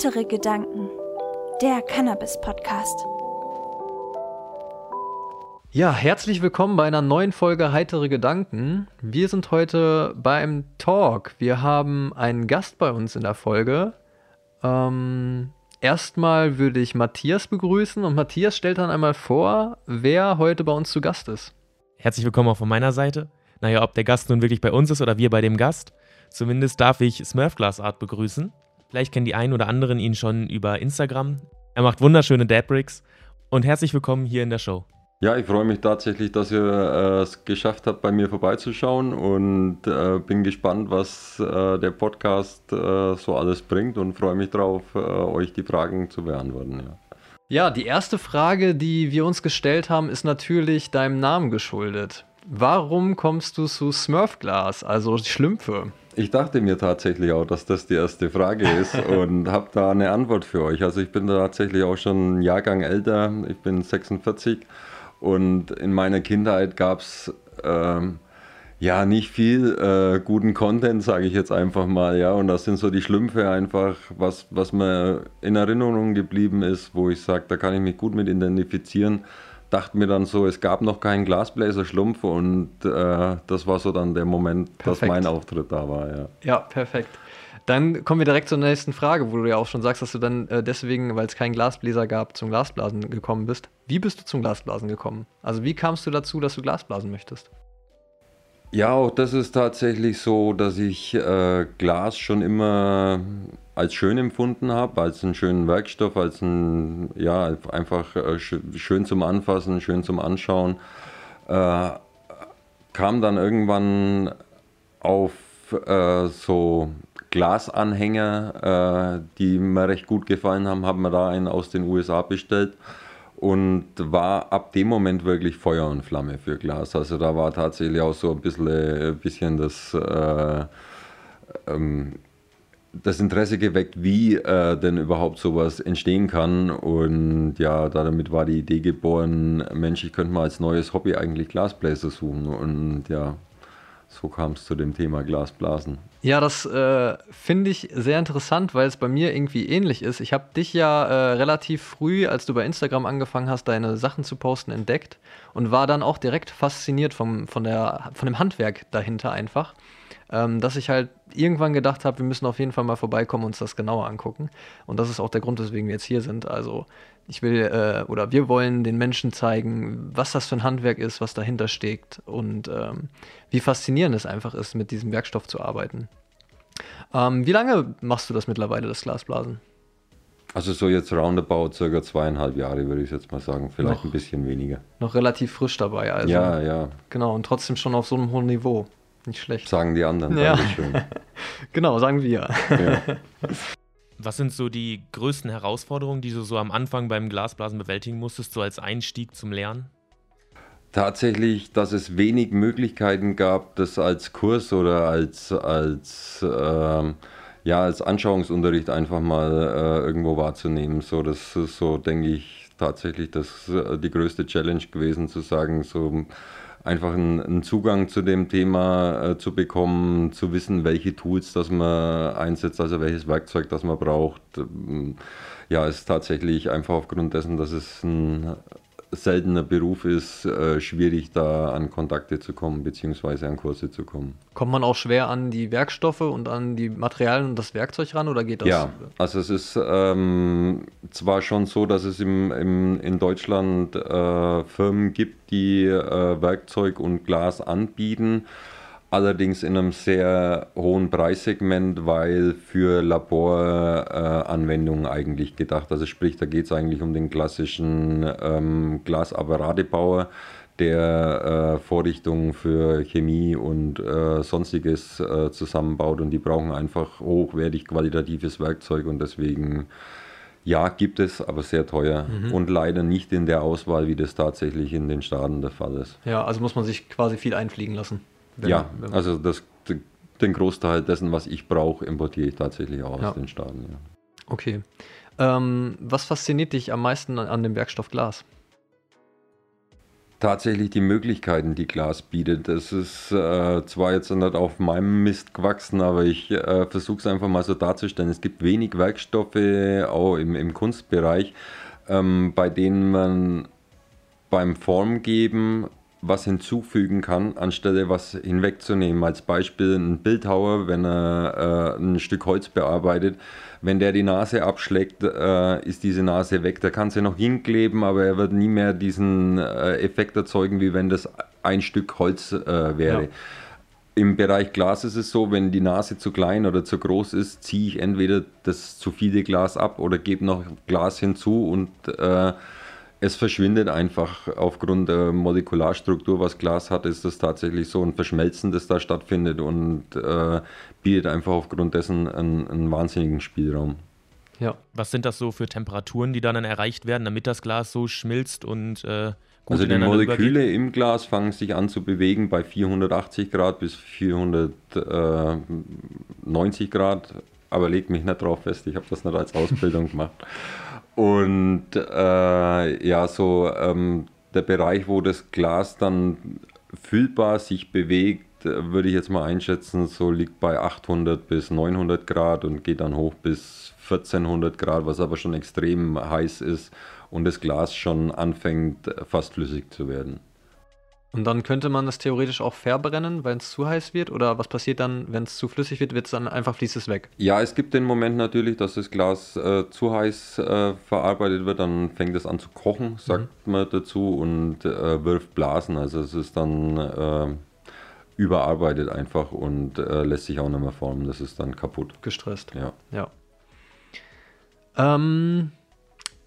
Heitere Gedanken, der Cannabis-Podcast. Ja, herzlich willkommen bei einer neuen Folge Heitere Gedanken. Wir sind heute beim Talk. Wir haben einen Gast bei uns in der Folge. Ähm, erstmal würde ich Matthias begrüßen und Matthias stellt dann einmal vor, wer heute bei uns zu Gast ist. Herzlich willkommen auch von meiner Seite. Naja, ob der Gast nun wirklich bei uns ist oder wir bei dem Gast. Zumindest darf ich Smurfglass Art begrüßen. Vielleicht kennen die einen oder anderen ihn schon über Instagram. Er macht wunderschöne Dad-Bricks. Und herzlich willkommen hier in der Show. Ja, ich freue mich tatsächlich, dass ihr äh, es geschafft habt, bei mir vorbeizuschauen und äh, bin gespannt, was äh, der Podcast äh, so alles bringt und freue mich darauf, äh, euch die Fragen zu beantworten. Ja. ja, die erste Frage, die wir uns gestellt haben, ist natürlich deinem Namen geschuldet. Warum kommst du zu Smurfglas, also Schlümpfe? Ich dachte mir tatsächlich auch, dass das die erste Frage ist und habe da eine Antwort für euch. Also ich bin tatsächlich auch schon einen Jahrgang älter, ich bin 46 und in meiner Kindheit gab es ähm, ja nicht viel äh, guten Content, sage ich jetzt einfach mal, ja. Und das sind so die Schlümpfe einfach, was, was mir in Erinnerung geblieben ist, wo ich sage, da kann ich mich gut mit identifizieren. Dachte mir dann so, es gab noch keinen Glasbläser-Schlumpf und äh, das war so dann der Moment, perfekt. dass mein Auftritt da war, ja. Ja, perfekt. Dann kommen wir direkt zur nächsten Frage, wo du ja auch schon sagst, dass du dann äh, deswegen, weil es keinen Glasbläser gab, zum Glasblasen gekommen bist. Wie bist du zum Glasblasen gekommen? Also wie kamst du dazu, dass du Glasblasen möchtest? Ja, auch das ist tatsächlich so, dass ich äh, Glas schon immer als schön empfunden habe, als einen schönen Werkstoff, als ein, ja, einfach äh, schön zum Anfassen, schön zum Anschauen. Äh, kam dann irgendwann auf äh, so Glasanhänger, äh, die mir recht gut gefallen haben, haben wir da einen aus den USA bestellt und war ab dem Moment wirklich Feuer und Flamme für Glas. Also da war tatsächlich auch so ein bisschen, ein bisschen das, äh, ähm, das Interesse geweckt, wie äh, denn überhaupt sowas entstehen kann. Und ja, damit war die Idee geboren, Mensch, ich könnte mal als neues Hobby eigentlich Glasbläser suchen. Und ja, so kam es zu dem Thema Glasblasen. Ja, das äh, finde ich sehr interessant, weil es bei mir irgendwie ähnlich ist. Ich habe dich ja äh, relativ früh, als du bei Instagram angefangen hast, deine Sachen zu posten, entdeckt und war dann auch direkt fasziniert vom, von, der, von dem Handwerk dahinter einfach ähm, dass ich halt irgendwann gedacht habe, wir müssen auf jeden Fall mal vorbeikommen und uns das genauer angucken. Und das ist auch der Grund, weswegen wir jetzt hier sind. Also ich will äh, oder wir wollen den Menschen zeigen, was das für ein Handwerk ist, was dahinter steckt und ähm, wie faszinierend es einfach ist, mit diesem Werkstoff zu arbeiten. Ähm, wie lange machst du das mittlerweile, das Glasblasen? Also so jetzt roundabout circa zweieinhalb Jahre, würde ich jetzt mal sagen. Vielleicht noch, ein bisschen weniger. Noch relativ frisch dabei, also. Ja, ja. Genau, und trotzdem schon auf so einem hohen Niveau. Nicht schlecht. Sagen die anderen. Ja. genau, sagen wir. Ja. Was sind so die größten Herausforderungen, die du so am Anfang beim Glasblasen bewältigen musstest, so als Einstieg zum Lernen? Tatsächlich, dass es wenig Möglichkeiten gab, das als Kurs oder als, als, äh, ja, als Anschauungsunterricht einfach mal äh, irgendwo wahrzunehmen. So, das ist so, denke ich, tatsächlich das, äh, die größte Challenge gewesen, zu sagen, so einfach einen, einen Zugang zu dem Thema äh, zu bekommen, zu wissen, welche Tools das man einsetzt, also welches Werkzeug das man braucht. Ähm, ja, ist tatsächlich einfach aufgrund dessen, dass es ein seltener Beruf ist, äh, schwierig da an Kontakte zu kommen, beziehungsweise an Kurse zu kommen. Kommt man auch schwer an die Werkstoffe und an die Materialien und das Werkzeug ran oder geht das? Ja, also es ist ähm, zwar schon so, dass es im, im, in Deutschland äh, Firmen gibt, die äh, Werkzeug und Glas anbieten allerdings in einem sehr hohen Preissegment, weil für Laboranwendungen äh, eigentlich gedacht. Also sprich, da geht es eigentlich um den klassischen ähm, Glasapparatebauer, der äh, Vorrichtungen für Chemie und äh, sonstiges äh, zusammenbaut und die brauchen einfach hochwertig qualitatives Werkzeug und deswegen ja, gibt es, aber sehr teuer mhm. und leider nicht in der Auswahl, wie das tatsächlich in den Staaten der Fall ist. Ja, also muss man sich quasi viel einfliegen lassen. Wenn, ja, wenn also das, den Großteil dessen, was ich brauche, importiere ich tatsächlich auch ja. aus den Staaten. Ja. Okay. Ähm, was fasziniert dich am meisten an, an dem Werkstoff Glas? tatsächlich die Möglichkeiten, die Glas bietet. Das ist äh, zwar jetzt nicht auf meinem Mist gewachsen, aber ich äh, versuche es einfach mal so darzustellen. Es gibt wenig Werkstoffe, auch im, im Kunstbereich, ähm, bei denen man beim Formgeben was hinzufügen kann, anstelle was hinwegzunehmen. Als Beispiel ein Bildhauer, wenn er äh, ein Stück Holz bearbeitet, wenn der die Nase abschlägt, äh, ist diese Nase weg. Da kann sie noch hinkleben, aber er wird nie mehr diesen äh, Effekt erzeugen, wie wenn das ein Stück Holz äh, wäre. Ja. Im Bereich Glas ist es so, wenn die Nase zu klein oder zu groß ist, ziehe ich entweder das zu viele Glas ab oder gebe noch Glas hinzu und äh, es verschwindet einfach aufgrund der Molekularstruktur, was Glas hat, ist das tatsächlich so ein Verschmelzen, das da stattfindet und äh, bietet einfach aufgrund dessen einen, einen, wahnsinnigen Spielraum. Ja. Was sind das so für Temperaturen, die dann erreicht werden, damit das Glas so schmilzt und äh, gut Also die Moleküle übergeht? im Glas fangen sich an zu bewegen bei 480 Grad bis 490 Grad, aber legt mich nicht drauf fest, ich habe das nicht als Ausbildung gemacht. Und äh, ja, so ähm, der Bereich, wo das Glas dann fühlbar sich bewegt, würde ich jetzt mal einschätzen, so liegt bei 800 bis 900 Grad und geht dann hoch bis 1400 Grad, was aber schon extrem heiß ist und das Glas schon anfängt fast flüssig zu werden. Und dann könnte man das theoretisch auch verbrennen, wenn es zu heiß wird? Oder was passiert dann, wenn es zu flüssig wird, wird es dann einfach fließt es weg? Ja, es gibt den Moment natürlich, dass das Glas äh, zu heiß äh, verarbeitet wird, dann fängt es an zu kochen, sagt mhm. man dazu, und äh, wirft Blasen. Also es ist dann äh, überarbeitet einfach und äh, lässt sich auch nicht mehr formen. Das ist dann kaputt. Gestresst. Ja. ja. Ähm,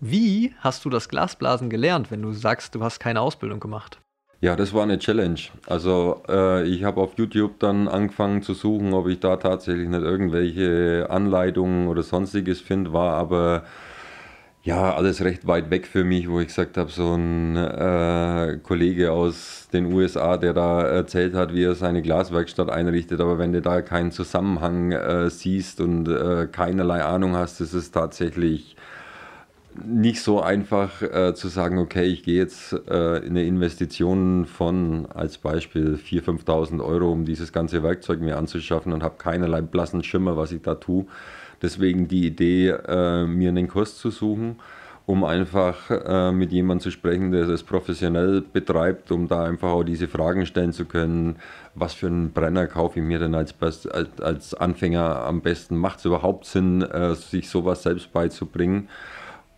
wie hast du das Glasblasen gelernt, wenn du sagst, du hast keine Ausbildung gemacht? Ja, das war eine Challenge. Also äh, ich habe auf YouTube dann angefangen zu suchen, ob ich da tatsächlich nicht irgendwelche Anleitungen oder sonstiges finde, war aber ja alles recht weit weg für mich, wo ich gesagt habe, so ein äh, Kollege aus den USA, der da erzählt hat, wie er seine Glaswerkstatt einrichtet, aber wenn du da keinen Zusammenhang äh, siehst und äh, keinerlei Ahnung hast, ist es tatsächlich nicht so einfach äh, zu sagen, okay, ich gehe jetzt äh, in eine Investition von als Beispiel 4.000, 5.000 Euro, um dieses ganze Werkzeug mir anzuschaffen und habe keinerlei blassen Schimmer, was ich da tue. Deswegen die Idee, äh, mir einen Kurs zu suchen, um einfach äh, mit jemandem zu sprechen, der das professionell betreibt, um da einfach auch diese Fragen stellen zu können. Was für einen Brenner kaufe ich mir denn als, als, als Anfänger am besten? Macht es überhaupt Sinn, äh, sich sowas selbst beizubringen?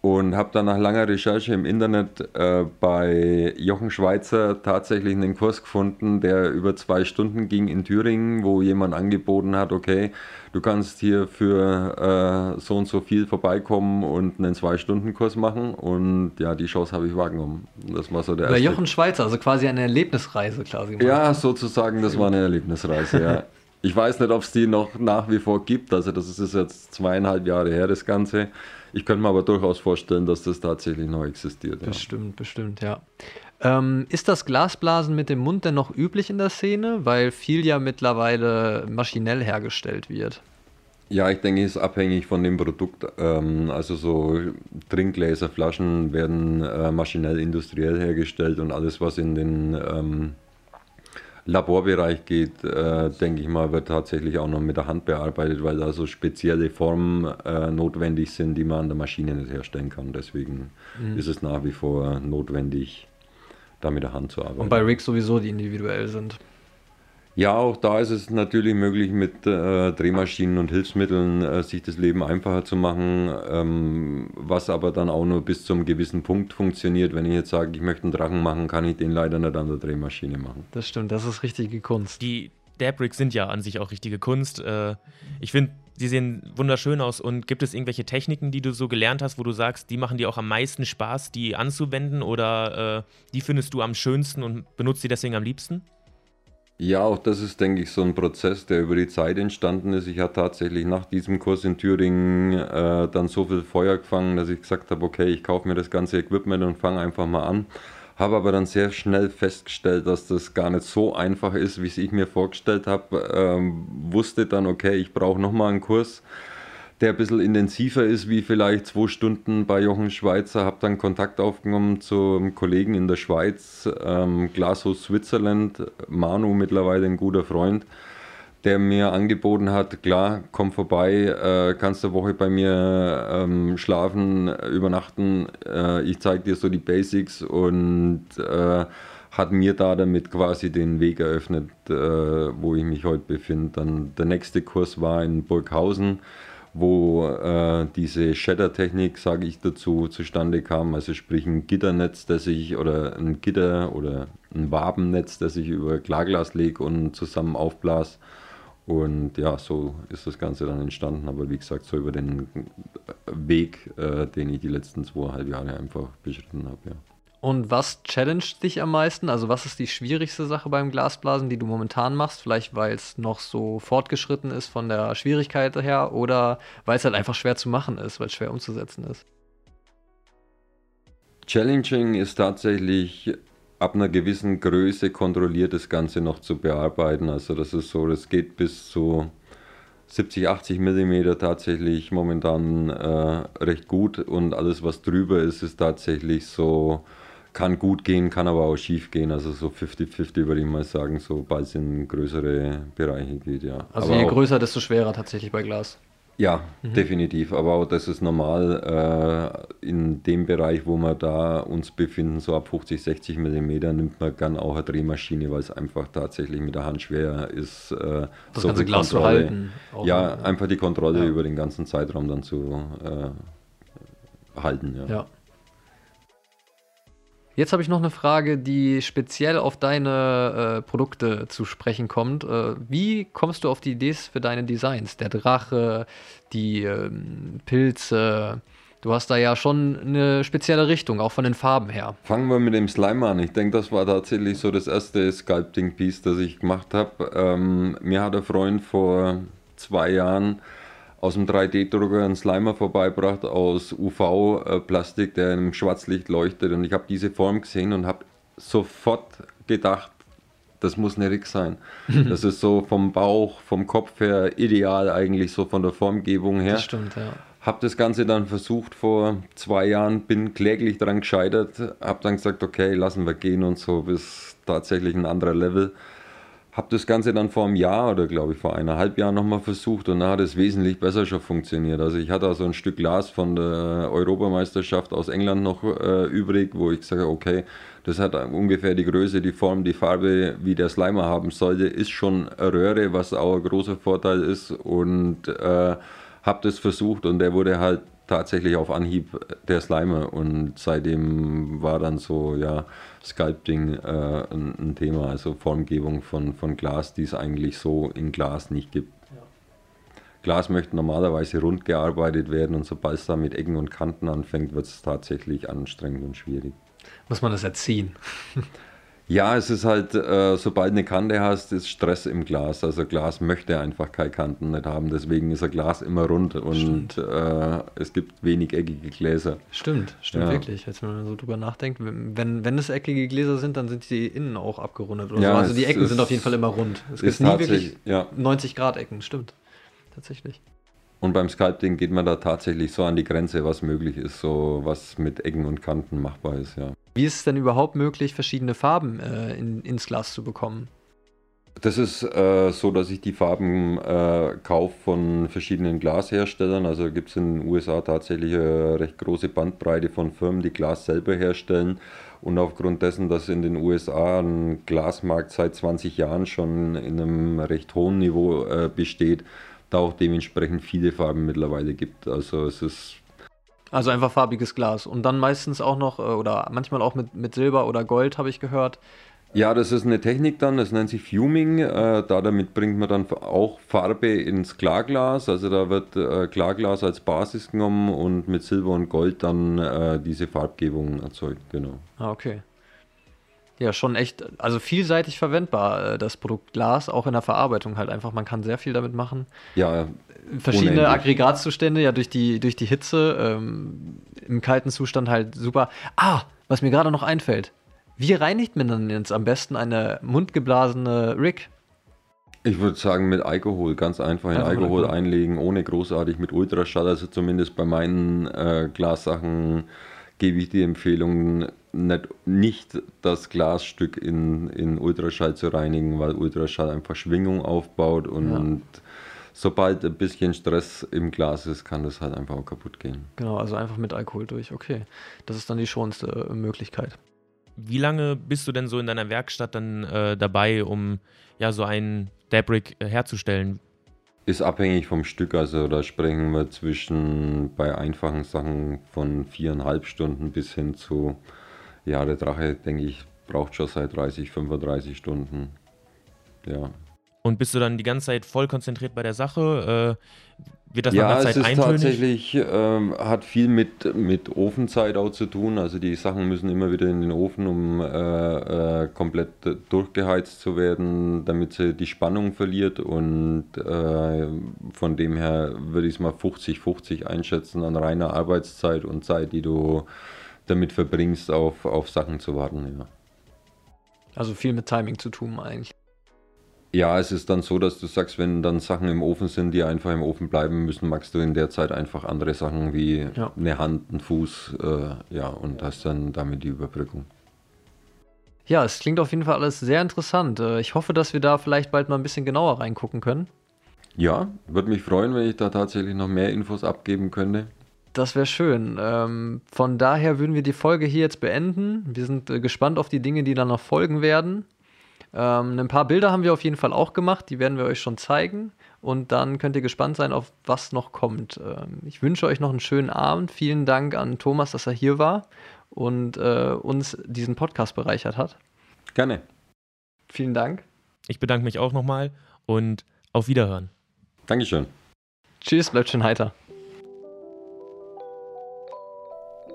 Und habe dann nach langer Recherche im Internet äh, bei Jochen Schweizer tatsächlich einen Kurs gefunden, der über zwei Stunden ging in Thüringen, wo jemand angeboten hat, okay, du kannst hier für äh, so und so viel vorbeikommen und einen Zwei-Stunden-Kurs machen und ja, die Chance habe ich wahrgenommen. Das war so der Bei Jochen Schweizer, also quasi eine Erlebnisreise quasi. Ja, sozusagen, das war eine Erlebnisreise, ja. Ich weiß nicht, ob es die noch nach wie vor gibt, also das ist jetzt zweieinhalb Jahre her, das Ganze. Ich könnte mir aber durchaus vorstellen, dass das tatsächlich noch existiert. Ja. Bestimmt, bestimmt, ja. Ähm, ist das Glasblasen mit dem Mund denn noch üblich in der Szene? Weil viel ja mittlerweile maschinell hergestellt wird. Ja, ich denke, es ist abhängig von dem Produkt. Ähm, also so Trinkgläser, Flaschen werden äh, maschinell industriell hergestellt und alles, was in den ähm, Laborbereich geht, äh, denke ich mal, wird tatsächlich auch noch mit der Hand bearbeitet, weil da so spezielle Formen äh, notwendig sind, die man an der Maschine nicht herstellen kann. Deswegen mhm. ist es nach wie vor notwendig, da mit der Hand zu arbeiten. Und bei Rigs sowieso, die individuell sind. Ja, auch da ist es natürlich möglich, mit äh, Drehmaschinen und Hilfsmitteln äh, sich das Leben einfacher zu machen, ähm, was aber dann auch nur bis zu einem gewissen Punkt funktioniert. Wenn ich jetzt sage, ich möchte einen Drachen machen, kann ich den leider nicht an der Drehmaschine machen. Das stimmt, das ist richtige Kunst. Die Dabrigs sind ja an sich auch richtige Kunst. Äh, ich finde, sie sehen wunderschön aus. Und gibt es irgendwelche Techniken, die du so gelernt hast, wo du sagst, die machen dir auch am meisten Spaß, die anzuwenden oder äh, die findest du am schönsten und benutzt sie deswegen am liebsten? Ja, auch das ist, denke ich, so ein Prozess, der über die Zeit entstanden ist. Ich hatte tatsächlich nach diesem Kurs in Thüringen äh, dann so viel Feuer gefangen, dass ich gesagt habe, okay, ich kaufe mir das ganze Equipment und fange einfach mal an. Habe aber dann sehr schnell festgestellt, dass das gar nicht so einfach ist, wie es ich mir vorgestellt habe. Ähm, wusste dann, okay, ich brauche nochmal einen Kurs der ein bisschen intensiver ist wie vielleicht zwei Stunden bei Jochen Schweizer. Habe dann Kontakt aufgenommen zu einem Kollegen in der Schweiz, ähm, Glashaus Switzerland, Manu mittlerweile ein guter Freund, der mir angeboten hat, klar, komm vorbei, äh, kannst eine Woche bei mir ähm, schlafen, übernachten, äh, ich zeige dir so die Basics und äh, hat mir da damit quasi den Weg eröffnet, äh, wo ich mich heute befinde. Dann der nächste Kurs war in Burghausen wo äh, diese Shatter-Technik, sage ich dazu, zustande kam. Also sprich ein Gitternetz, das ich oder ein Gitter oder ein Wabennetz, das ich über Klarglas lege und zusammen aufblas. Und ja, so ist das Ganze dann entstanden. Aber wie gesagt, so über den Weg, äh, den ich die letzten zweieinhalb Jahre einfach beschritten habe. Ja. Und was challenged dich am meisten? Also was ist die schwierigste Sache beim Glasblasen, die du momentan machst? Vielleicht weil es noch so fortgeschritten ist von der Schwierigkeit her oder weil es halt einfach schwer zu machen ist, weil es schwer umzusetzen ist? Challenging ist tatsächlich ab einer gewissen Größe kontrolliert das Ganze noch zu bearbeiten. Also das ist so, das geht bis zu 70, 80 Millimeter tatsächlich momentan äh, recht gut und alles was drüber ist, ist tatsächlich so kann gut gehen, kann aber auch schief gehen. Also so 50-50 würde ich mal sagen, sobald es in größere Bereiche geht, ja. Also aber je auch, größer, desto schwerer tatsächlich bei Glas. Ja, mhm. definitiv. Aber auch das ist normal äh, in dem Bereich, wo wir da uns befinden, so ab 50, 60 Millimeter nimmt man gern auch eine Drehmaschine, weil es einfach tatsächlich mit der Hand schwer ist. Äh, das so ganze Glas zu halten. ja, einfach die Kontrolle ja. über den ganzen Zeitraum dann zu äh, halten. ja. ja. Jetzt habe ich noch eine Frage, die speziell auf deine äh, Produkte zu sprechen kommt. Äh, wie kommst du auf die Ideen für deine Designs? Der Drache, die ähm, Pilze. Du hast da ja schon eine spezielle Richtung, auch von den Farben her. Fangen wir mit dem Slime an. Ich denke, das war tatsächlich so das erste Sculpting-Piece, das ich gemacht habe. Ähm, mir hat ein Freund vor zwei Jahren aus dem 3D-Drucker einen Slimer vorbeibracht aus UV-Plastik, der im Schwarzlicht leuchtet. Und ich habe diese Form gesehen und habe sofort gedacht, das muss eine Rick sein. Das ist so vom Bauch, vom Kopf her ideal eigentlich, so von der Formgebung her. Das stimmt, ja. Habe das Ganze dann versucht vor zwei Jahren, bin kläglich daran gescheitert, habe dann gesagt, okay, lassen wir gehen und so, bis tatsächlich ein anderer Level. Habe das Ganze dann vor einem Jahr oder glaube ich vor eineinhalb Jahren nochmal versucht und da hat es wesentlich besser schon funktioniert. Also ich hatte also ein Stück Glas von der Europameisterschaft aus England noch äh, übrig, wo ich sage, okay, das hat ungefähr die Größe, die Form, die Farbe, wie der Slimer haben sollte, ist schon eine Röhre, was auch ein großer Vorteil ist und äh, habe das versucht und der wurde halt tatsächlich auf Anhieb der Slimer und seitdem war dann so, ja, Sculpting äh, ein, ein, Thema, also Formgebung von, von Glas, die es eigentlich so in Glas nicht gibt. Ja. Glas möchte normalerweise rund gearbeitet werden und sobald es da mit Ecken und Kanten anfängt, wird es tatsächlich anstrengend und schwierig. Muss man das erziehen? Ja, es ist halt, äh, sobald eine Kante hast, ist Stress im Glas. Also Glas möchte einfach keine Kanten nicht haben. Deswegen ist ein Glas immer rund und äh, es gibt wenig eckige Gläser. Stimmt, stimmt ja. wirklich. Als man so drüber nachdenkt, wenn, wenn es eckige Gläser sind, dann sind die innen auch abgerundet. Oder ja, so. Also die Ecken sind auf jeden Fall immer rund. Es gibt nie wirklich ja. 90 Grad Ecken, stimmt. Tatsächlich. Und beim Sculpting geht man da tatsächlich so an die Grenze, was möglich ist, so was mit Ecken und Kanten machbar ist, ja. Wie ist es denn überhaupt möglich, verschiedene Farben äh, in, ins Glas zu bekommen? Das ist äh, so, dass ich die Farben äh, kaufe von verschiedenen Glasherstellern. Also gibt es in den USA tatsächlich eine recht große Bandbreite von Firmen, die Glas selber herstellen. Und aufgrund dessen, dass in den USA ein Glasmarkt seit 20 Jahren schon in einem recht hohen Niveau äh, besteht, da auch dementsprechend viele Farben mittlerweile gibt. Also es ist also einfach farbiges Glas. Und dann meistens auch noch, äh, oder manchmal auch mit, mit Silber oder Gold, habe ich gehört. Ja, das ist eine Technik dann, das nennt sich Fuming. Äh, da damit bringt man dann auch Farbe ins Klarglas. Also da wird äh, Klarglas als Basis genommen und mit Silber und Gold dann äh, diese Farbgebung erzeugt, genau. Ah, okay. Ja, schon echt, also vielseitig verwendbar, äh, das Produkt Glas, auch in der Verarbeitung halt einfach. Man kann sehr viel damit machen. Ja, verschiedene unendlich. Aggregatzustände, ja durch die, durch die Hitze, ähm, im kalten Zustand halt super. Ah, was mir gerade noch einfällt. Wie reinigt man dann jetzt am besten eine mundgeblasene Rig? Ich würde sagen, mit Alkohol, ganz einfach in Einfach Alkohol Alkohol. einlegen, ohne großartig mit Ultraschall. Also zumindest bei meinen äh, Glassachen gebe ich die Empfehlung, nicht, nicht das Glasstück in, in Ultraschall zu reinigen, weil Ultraschall einfach Schwingung aufbaut und sobald ein bisschen Stress im Glas ist, kann das halt einfach auch kaputt gehen. Genau, also einfach mit Alkohol durch. Okay. Das ist dann die schonendste äh, Möglichkeit. Wie lange bist du denn so in deiner Werkstatt dann äh, dabei, um ja so einen Dabrik äh, herzustellen? Ist abhängig vom Stück, also da sprechen wir zwischen bei einfachen Sachen von viereinhalb Stunden bis hin zu, ja, der Drache, denke ich, braucht schon seit 30, 35 Stunden. Ja, Und bist du dann die ganze Zeit voll konzentriert bei der Sache? Äh, wird das nach ja einer es Zeit ist eintönig? tatsächlich, ähm, hat viel mit, mit Ofenzeit auch zu tun. Also die Sachen müssen immer wieder in den Ofen, um äh, äh, komplett durchgeheizt zu werden, damit sie die Spannung verliert. Und äh, von dem her würde ich es mal 50-50 einschätzen an reiner Arbeitszeit und Zeit, die du damit verbringst, auf, auf Sachen zu warten. Ja. Also viel mit Timing zu tun eigentlich. Ja, es ist dann so, dass du sagst, wenn dann Sachen im Ofen sind, die einfach im Ofen bleiben müssen, magst du in der Zeit einfach andere Sachen wie Ja. eine Hand, einen Fuß, äh, ja, und hast dann damit die Überbrückung. Ja, es klingt auf jeden Fall alles sehr interessant. Äh, Ich hoffe, dass wir da vielleicht bald mal ein bisschen genauer reingucken können. Ja, würde mich freuen, wenn ich da tatsächlich noch mehr Infos abgeben könnte. Das wäre schön. Ähm, von daher würden wir die Folge hier jetzt beenden. Wir sind äh, gespannt auf die Dinge, die dann noch folgen werden. Ähm, ein paar Bilder haben wir auf jeden Fall auch gemacht, die werden wir euch schon zeigen. Und dann könnt ihr gespannt sein, auf was noch kommt. Ähm, ich wünsche euch noch einen schönen Abend. Vielen Dank an Thomas, dass er hier war und äh, uns diesen Podcast bereichert hat. Gerne. Vielen Dank. Ich bedanke mich auch nochmal und auf Wiederhören. Dankeschön. Tschüss, bleibt schön heiter.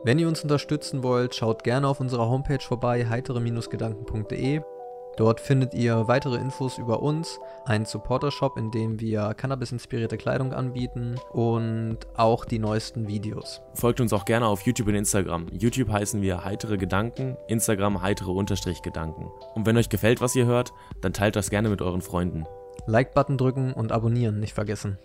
Wenn ihr uns unterstützen wollt, schaut gerne auf unserer Homepage vorbei, heitere-gedanken.de. Dort findet ihr weitere Infos über uns, einen Supporter-Shop, in dem wir Cannabis-inspirierte Kleidung anbieten und auch die neuesten Videos. Folgt uns auch gerne auf YouTube und Instagram. YouTube heißen wir heitere Gedanken, Instagram heitere Unterstrich Gedanken. Und wenn euch gefällt, was ihr hört, dann teilt das gerne mit euren Freunden. Like-Button drücken und abonnieren nicht vergessen.